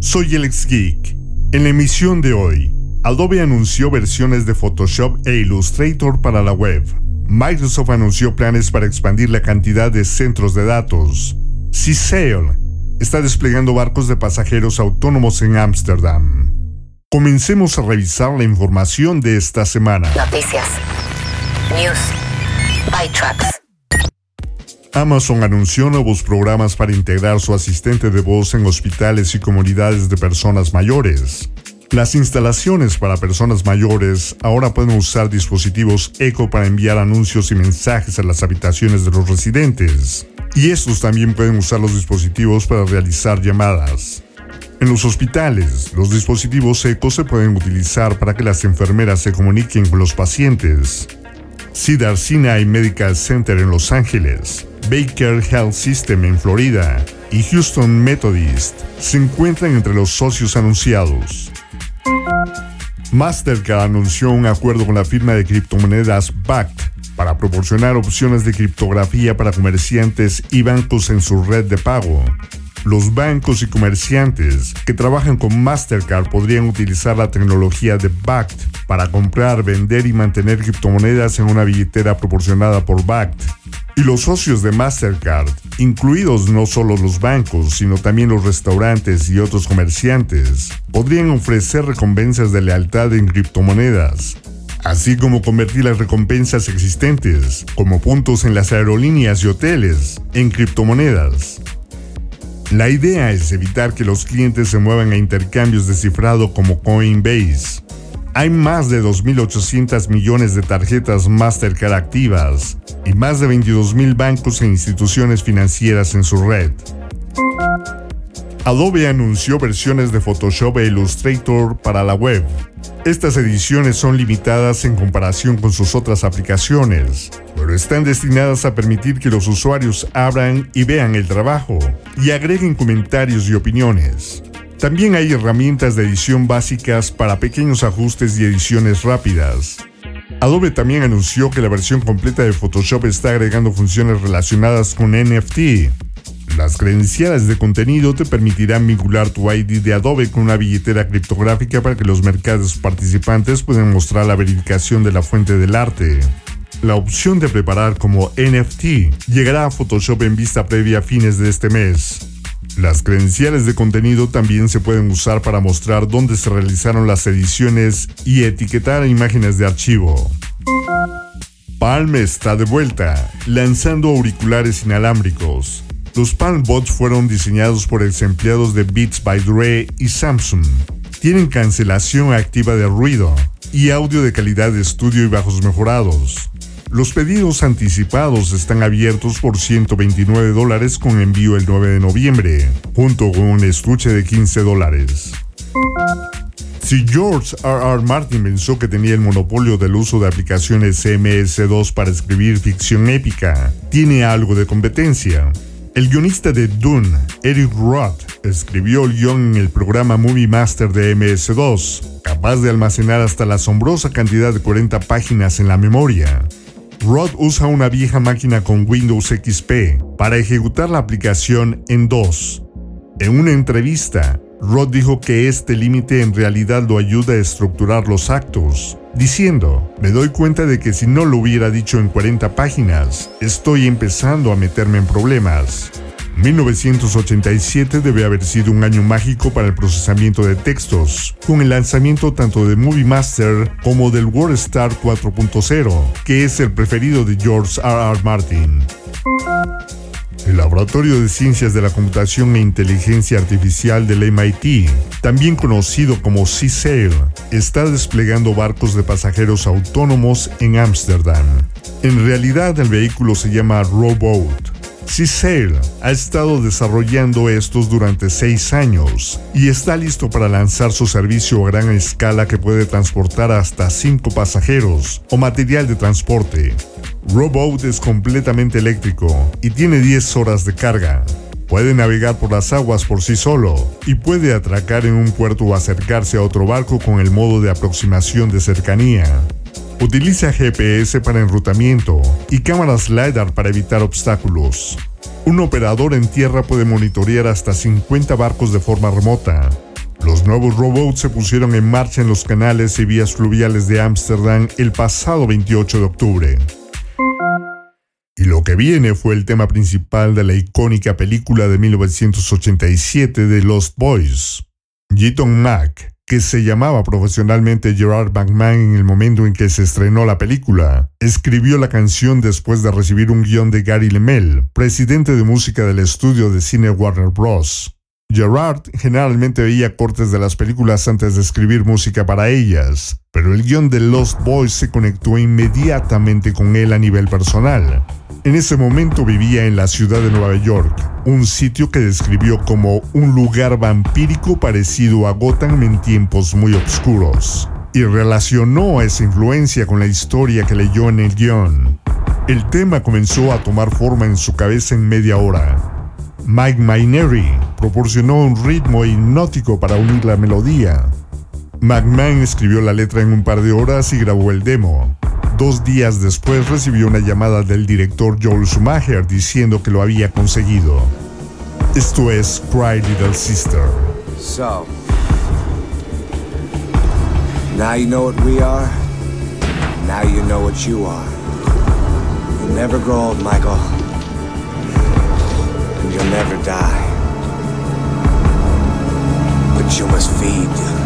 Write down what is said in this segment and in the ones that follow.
Soy Alex Geek. En la emisión de hoy, Adobe anunció versiones de Photoshop e Illustrator para la web. Microsoft anunció planes para expandir la cantidad de centros de datos. Seasail está desplegando barcos de pasajeros autónomos en Ámsterdam. Comencemos a revisar la información de esta semana. Noticias. News. ByTrax. Amazon anunció nuevos programas para integrar su asistente de voz en hospitales y comunidades de personas mayores. Las instalaciones para personas mayores ahora pueden usar dispositivos Echo para enviar anuncios y mensajes a las habitaciones de los residentes. Y estos también pueden usar los dispositivos para realizar llamadas. En los hospitales, los dispositivos Echo se pueden utilizar para que las enfermeras se comuniquen con los pacientes. Cedar Sinai Medical Center en Los Ángeles Baker Health System en Florida y Houston Methodist se encuentran entre los socios anunciados. Mastercard anunció un acuerdo con la firma de criptomonedas BACT para proporcionar opciones de criptografía para comerciantes y bancos en su red de pago. Los bancos y comerciantes que trabajan con Mastercard podrían utilizar la tecnología de BACT para comprar, vender y mantener criptomonedas en una billetera proporcionada por BACT. Y los socios de Mastercard, incluidos no solo los bancos, sino también los restaurantes y otros comerciantes, podrían ofrecer recompensas de lealtad en criptomonedas, así como convertir las recompensas existentes, como puntos en las aerolíneas y hoteles, en criptomonedas. La idea es evitar que los clientes se muevan a intercambios de cifrado como Coinbase. Hay más de 2.800 millones de tarjetas Mastercard activas y más de 22.000 bancos e instituciones financieras en su red. Adobe anunció versiones de Photoshop e Illustrator para la web. Estas ediciones son limitadas en comparación con sus otras aplicaciones, pero están destinadas a permitir que los usuarios abran y vean el trabajo y agreguen comentarios y opiniones. También hay herramientas de edición básicas para pequeños ajustes y ediciones rápidas. Adobe también anunció que la versión completa de Photoshop está agregando funciones relacionadas con NFT. Las credenciales de contenido te permitirán vincular tu ID de Adobe con una billetera criptográfica para que los mercados participantes puedan mostrar la verificación de la fuente del arte. La opción de preparar como NFT llegará a Photoshop en vista previa a fines de este mes. Las credenciales de contenido también se pueden usar para mostrar dónde se realizaron las ediciones y etiquetar imágenes de archivo. Palm está de vuelta, lanzando auriculares inalámbricos. Los Palm Bots fueron diseñados por ex empleados de Beats by Dre y Samsung. Tienen cancelación activa de ruido y audio de calidad de estudio y bajos mejorados. Los pedidos anticipados están abiertos por 129 dólares con envío el 9 de noviembre, junto con un estuche de 15 dólares. Si George R. R. Martin pensó que tenía el monopolio del uso de aplicaciones CMS2 para escribir ficción épica, tiene algo de competencia. El guionista de Dune, Eric Roth, escribió el guion en el programa Movie Master de MS2, capaz de almacenar hasta la asombrosa cantidad de 40 páginas en la memoria. Rod usa una vieja máquina con Windows XP para ejecutar la aplicación en DOS. En una entrevista, Rod dijo que este límite en realidad lo ayuda a estructurar los actos, diciendo, me doy cuenta de que si no lo hubiera dicho en 40 páginas, estoy empezando a meterme en problemas. 1987 debe haber sido un año mágico para el procesamiento de textos, con el lanzamiento tanto de Movie Master como del WordStar 4.0, que es el preferido de George R. R. Martin. El Laboratorio de Ciencias de la Computación e Inteligencia Artificial del MIT, también conocido como Seasail, está desplegando barcos de pasajeros autónomos en Ámsterdam. En realidad el vehículo se llama Rowboat C-Sale ha estado desarrollando estos durante seis años y está listo para lanzar su servicio a gran escala que puede transportar hasta cinco pasajeros o material de transporte. Roboat es completamente eléctrico y tiene 10 horas de carga. Puede navegar por las aguas por sí solo y puede atracar en un puerto o acercarse a otro barco con el modo de aproximación de cercanía. Utiliza GPS para enrutamiento y cámaras LiDAR para evitar obstáculos. Un operador en tierra puede monitorear hasta 50 barcos de forma remota. Los nuevos robots se pusieron en marcha en los canales y vías fluviales de Ámsterdam el pasado 28 de octubre. Y lo que viene fue el tema principal de la icónica película de 1987 de Lost Boys. Jeton Mack, que se llamaba profesionalmente Gerard McMahon en el momento en que se estrenó la película, escribió la canción después de recibir un guion de Gary Lemel, presidente de música del estudio de cine Warner Bros. Gerard generalmente veía cortes de las películas antes de escribir música para ellas, pero el guion de Lost Boys se conectó inmediatamente con él a nivel personal. En ese momento vivía en la ciudad de Nueva York, un sitio que describió como un lugar vampírico parecido a Gotham en tiempos muy oscuros, y relacionó esa influencia con la historia que leyó en el guion. El tema comenzó a tomar forma en su cabeza en media hora, Mike Mainieri proporcionó un ritmo hipnótico para unir la melodía. McMahon escribió la letra en un par de horas y grabó el demo. Dos días después recibió una llamada del director Joel Schumacher diciendo que lo había conseguido. Esto es Cry Little Sister. So, now you know what we are. Now you know what you are. You never grow old, Michael. and you'll never die. But you must feed.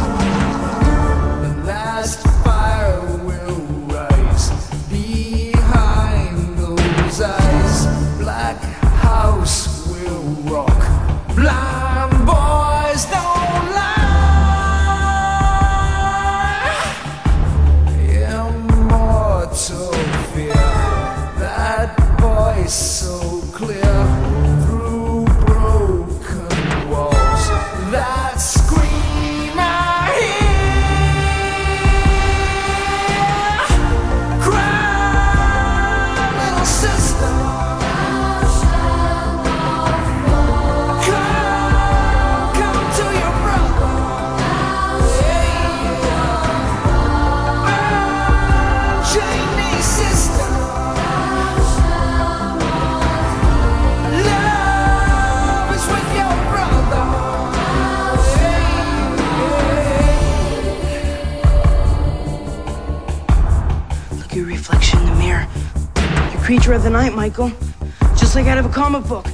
creature of the night, Michael. Just like out of a comic book.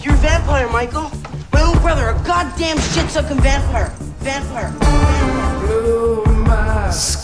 You're a vampire, Michael. My own brother, a goddamn shit sucking vampire. Vampire. Vampire.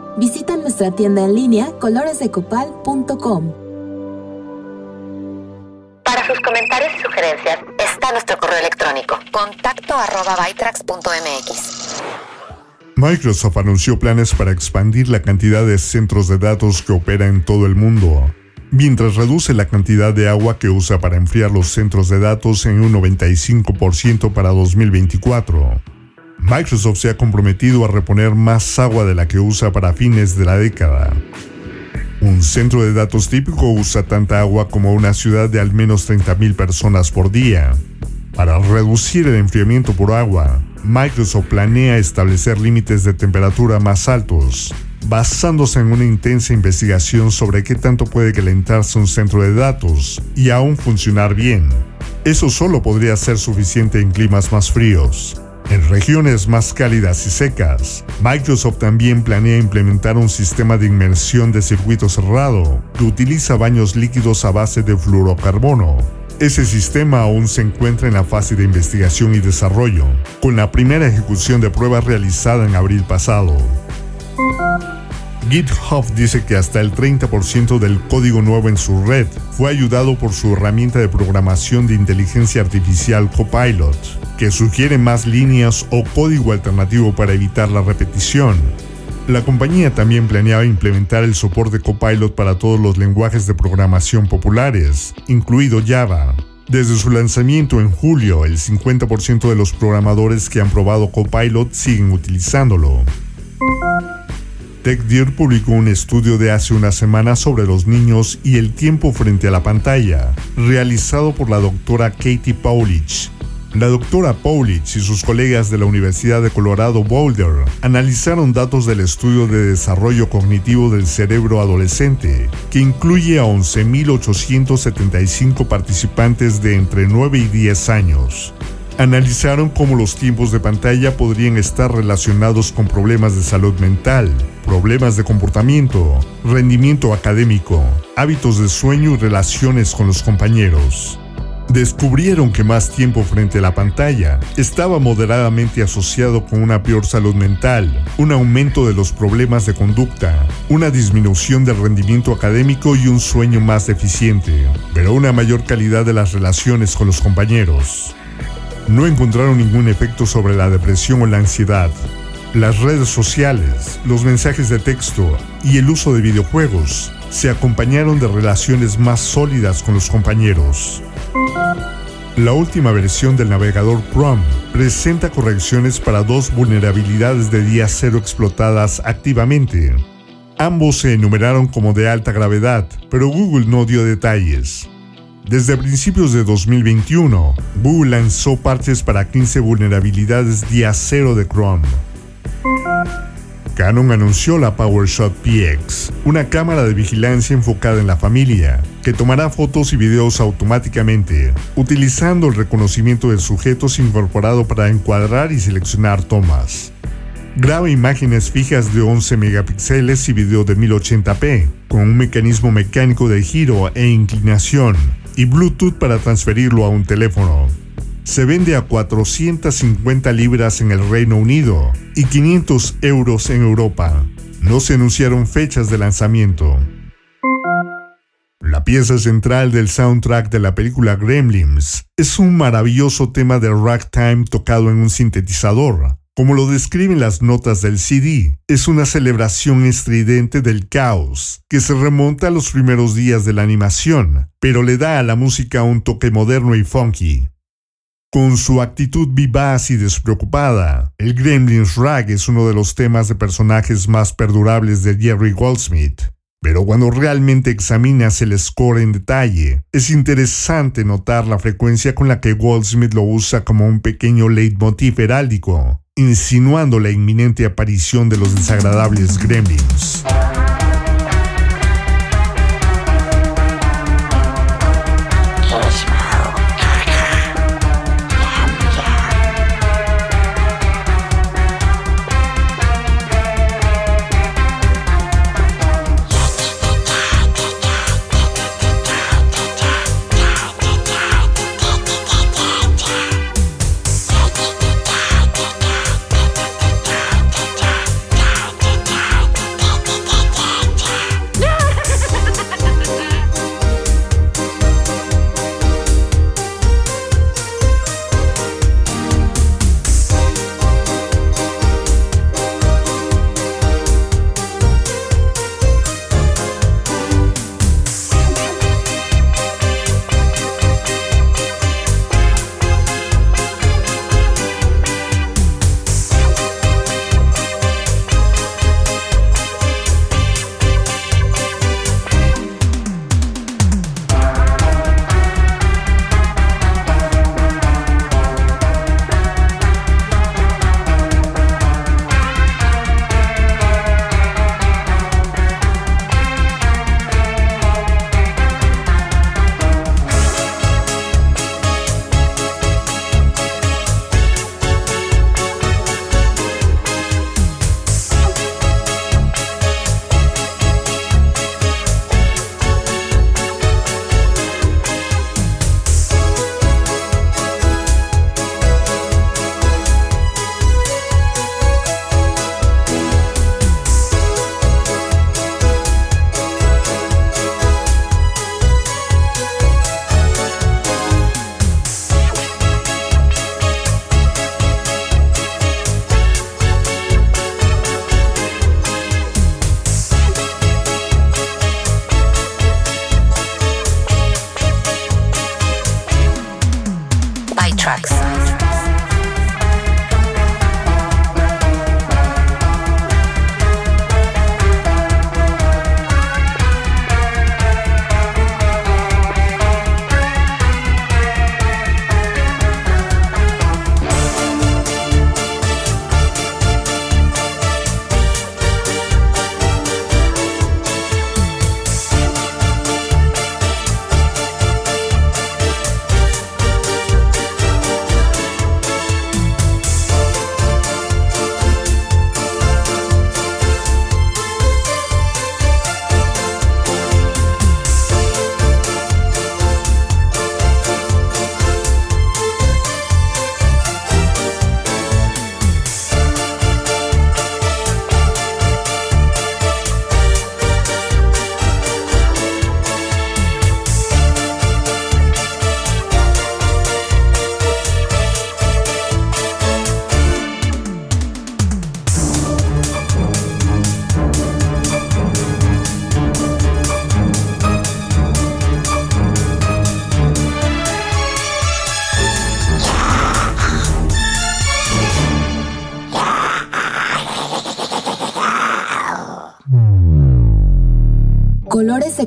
Visita nuestra tienda en línea coloresdecopal.com. Para sus comentarios y sugerencias está nuestro correo electrónico contacto arroba bytrax.mx. Microsoft anunció planes para expandir la cantidad de centros de datos que opera en todo el mundo, mientras reduce la cantidad de agua que usa para enfriar los centros de datos en un 95% para 2024. Microsoft se ha comprometido a reponer más agua de la que usa para fines de la década. Un centro de datos típico usa tanta agua como una ciudad de al menos 30.000 personas por día. Para reducir el enfriamiento por agua, Microsoft planea establecer límites de temperatura más altos, basándose en una intensa investigación sobre qué tanto puede calentarse un centro de datos y aún funcionar bien. Eso solo podría ser suficiente en climas más fríos. En regiones más cálidas y secas, Microsoft también planea implementar un sistema de inmersión de circuito cerrado que utiliza baños líquidos a base de fluorocarbono. Ese sistema aún se encuentra en la fase de investigación y desarrollo, con la primera ejecución de pruebas realizada en abril pasado. GitHub dice que hasta el 30% del código nuevo en su red fue ayudado por su herramienta de programación de inteligencia artificial Copilot, que sugiere más líneas o código alternativo para evitar la repetición. La compañía también planeaba implementar el soporte Copilot para todos los lenguajes de programación populares, incluido Java. Desde su lanzamiento en julio, el 50% de los programadores que han probado Copilot siguen utilizándolo. TechDear publicó un estudio de hace una semana sobre los niños y el tiempo frente a la pantalla, realizado por la doctora Katie Paulich. La doctora Paulich y sus colegas de la Universidad de Colorado Boulder analizaron datos del estudio de desarrollo cognitivo del cerebro adolescente, que incluye a 11.875 participantes de entre 9 y 10 años analizaron cómo los tiempos de pantalla podrían estar relacionados con problemas de salud mental, problemas de comportamiento, rendimiento académico, hábitos de sueño y relaciones con los compañeros. Descubrieron que más tiempo frente a la pantalla estaba moderadamente asociado con una peor salud mental, un aumento de los problemas de conducta, una disminución del rendimiento académico y un sueño más deficiente, pero una mayor calidad de las relaciones con los compañeros no encontraron ningún efecto sobre la depresión o la ansiedad. Las redes sociales, los mensajes de texto y el uso de videojuegos se acompañaron de relaciones más sólidas con los compañeros. La última versión del navegador Chrome presenta correcciones para dos vulnerabilidades de día cero explotadas activamente. Ambos se enumeraron como de alta gravedad, pero Google no dio detalles. Desde principios de 2021, Google lanzó parches para 15 vulnerabilidades día cero de Chrome. Canon anunció la PowerShot PX, una cámara de vigilancia enfocada en la familia, que tomará fotos y videos automáticamente, utilizando el reconocimiento de sujetos incorporado para encuadrar y seleccionar tomas. Graba imágenes fijas de 11 megapíxeles y video de 1080p, con un mecanismo mecánico de giro e inclinación, y Bluetooth para transferirlo a un teléfono. Se vende a 450 libras en el Reino Unido y 500 euros en Europa. No se anunciaron fechas de lanzamiento. La pieza central del soundtrack de la película Gremlins es un maravilloso tema de ragtime tocado en un sintetizador. Como lo describen las notas del CD, es una celebración estridente del caos, que se remonta a los primeros días de la animación, pero le da a la música un toque moderno y funky. Con su actitud vivaz y despreocupada, el Gremlins Rag es uno de los temas de personajes más perdurables de Jerry Goldsmith. Pero cuando realmente examinas el score en detalle, es interesante notar la frecuencia con la que Goldsmith lo usa como un pequeño leitmotiv heráldico, insinuando la inminente aparición de los desagradables gremlins.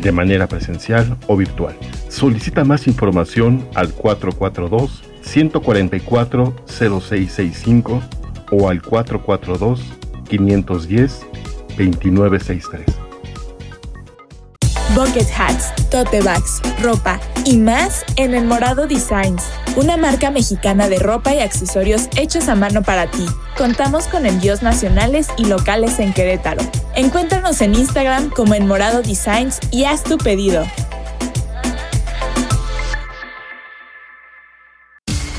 de manera presencial o virtual. Solicita más información al 442-144-0665 o al 442-510-2963. Bucket hats, tote bags, ropa y más en El Morado Designs, una marca mexicana de ropa y accesorios hechos a mano para ti. Contamos con envíos nacionales y locales en Querétaro. Encuéntranos en Instagram como El Morado Designs y haz tu pedido.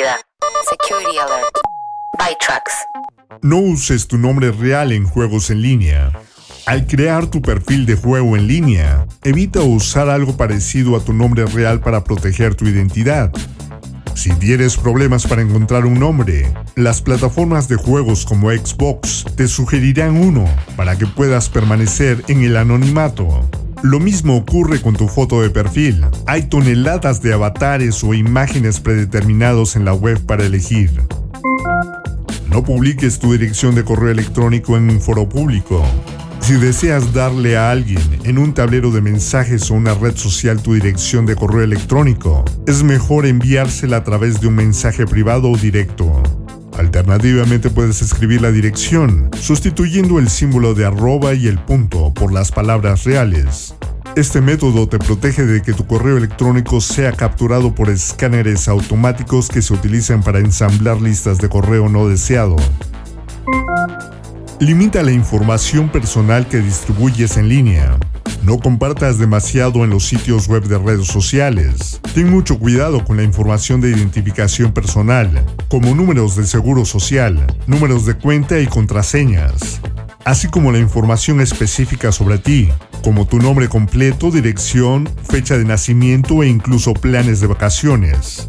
Security alert. Bytrax. No uses tu nombre real en juegos en línea. Al crear tu perfil de juego en línea, evita usar algo parecido a tu nombre real para proteger tu identidad. Si tienes problemas para encontrar un nombre, las plataformas de juegos como Xbox te sugerirán uno para que puedas permanecer en el anonimato. Lo mismo ocurre con tu foto de perfil. Hay toneladas de avatares o imágenes predeterminados en la web para elegir. No publiques tu dirección de correo electrónico en un foro público. Si deseas darle a alguien en un tablero de mensajes o una red social tu dirección de correo electrónico, es mejor enviársela a través de un mensaje privado o directo. Alternativamente puedes escribir la dirección, sustituyendo el símbolo de arroba y el punto por las palabras reales. Este método te protege de que tu correo electrónico sea capturado por escáneres automáticos que se utilizan para ensamblar listas de correo no deseado. Limita la información personal que distribuyes en línea. No compartas demasiado en los sitios web de redes sociales. Ten mucho cuidado con la información de identificación personal, como números de seguro social, números de cuenta y contraseñas, así como la información específica sobre ti, como tu nombre completo, dirección, fecha de nacimiento e incluso planes de vacaciones.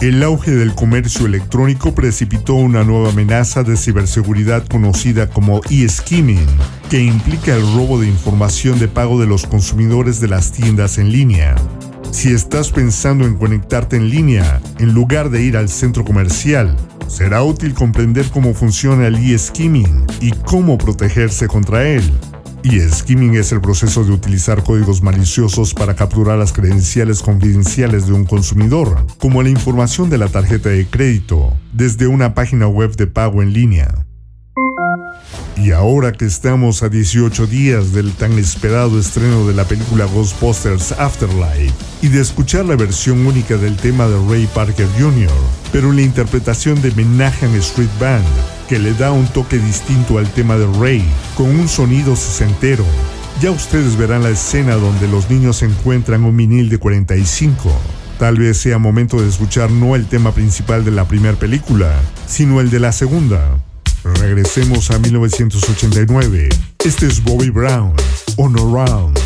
El auge del comercio electrónico precipitó una nueva amenaza de ciberseguridad conocida como e-skimming, que implica el robo de información de pago de los consumidores de las tiendas en línea. Si estás pensando en conectarte en línea, en lugar de ir al centro comercial, será útil comprender cómo funciona el e-skimming y cómo protegerse contra él. Y skimming es el proceso de utilizar códigos maliciosos para capturar las credenciales confidenciales de un consumidor, como la información de la tarjeta de crédito, desde una página web de pago en línea. Y ahora que estamos a 18 días del tan esperado estreno de la película Ghostbusters Afterlife y de escuchar la versión única del tema de Ray Parker Jr., pero la interpretación de Menahan Street Band, que le da un toque distinto al tema de Ray, con un sonido sesentero. Ya ustedes verán la escena donde los niños encuentran un vinil de 45. Tal vez sea momento de escuchar no el tema principal de la primera película, sino el de la segunda. Regresemos a 1989. Este es Bobby Brown, On Around.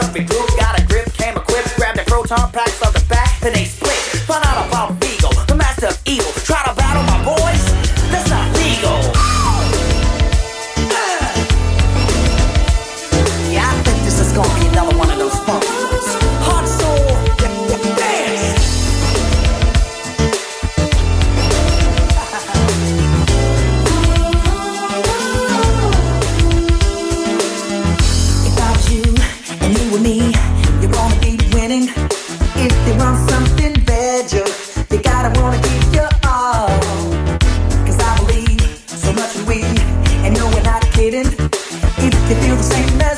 Got a grip, came equipped, grabbed a proton pack. If you feel the same.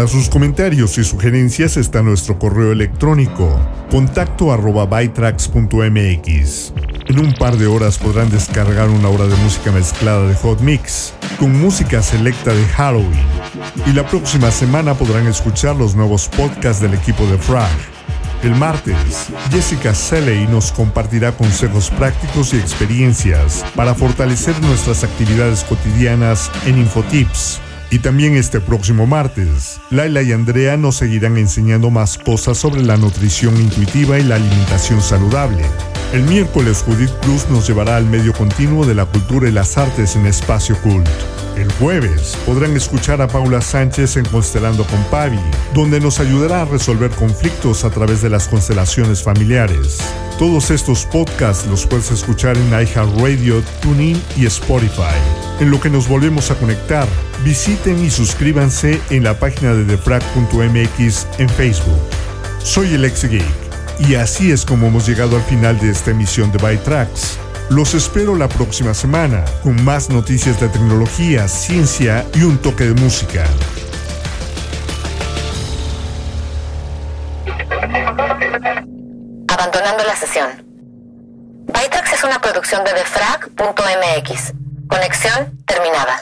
Para sus comentarios y sugerencias está nuestro correo electrónico contacto arroba bytracks.mx. En un par de horas podrán descargar una hora de música mezclada de Hot Mix con música selecta de Halloween. Y la próxima semana podrán escuchar los nuevos podcasts del equipo de Frag. El martes, Jessica Selley nos compartirá consejos prácticos y experiencias para fortalecer nuestras actividades cotidianas en Infotips. Y también este próximo martes, Laila y Andrea nos seguirán enseñando más cosas sobre la nutrición intuitiva y la alimentación saludable. El miércoles Judith Cruz nos llevará al medio continuo de la cultura y las artes en Espacio Cult. El jueves podrán escuchar a Paula Sánchez en Constelando con Pavi, donde nos ayudará a resolver conflictos a través de las constelaciones familiares. Todos estos podcasts los puedes escuchar en iHeartRadio, TuneIn y Spotify. En lo que nos volvemos a conectar, visiten y suscríbanse en la página de defrag.mx en Facebook. Soy el ex y así es como hemos llegado al final de esta emisión de Byte Tracks. Los espero la próxima semana con más noticias de tecnología, ciencia y un toque de música. Abandonando la sesión. Bytrax es una producción de defrag.mx. Conexión terminada.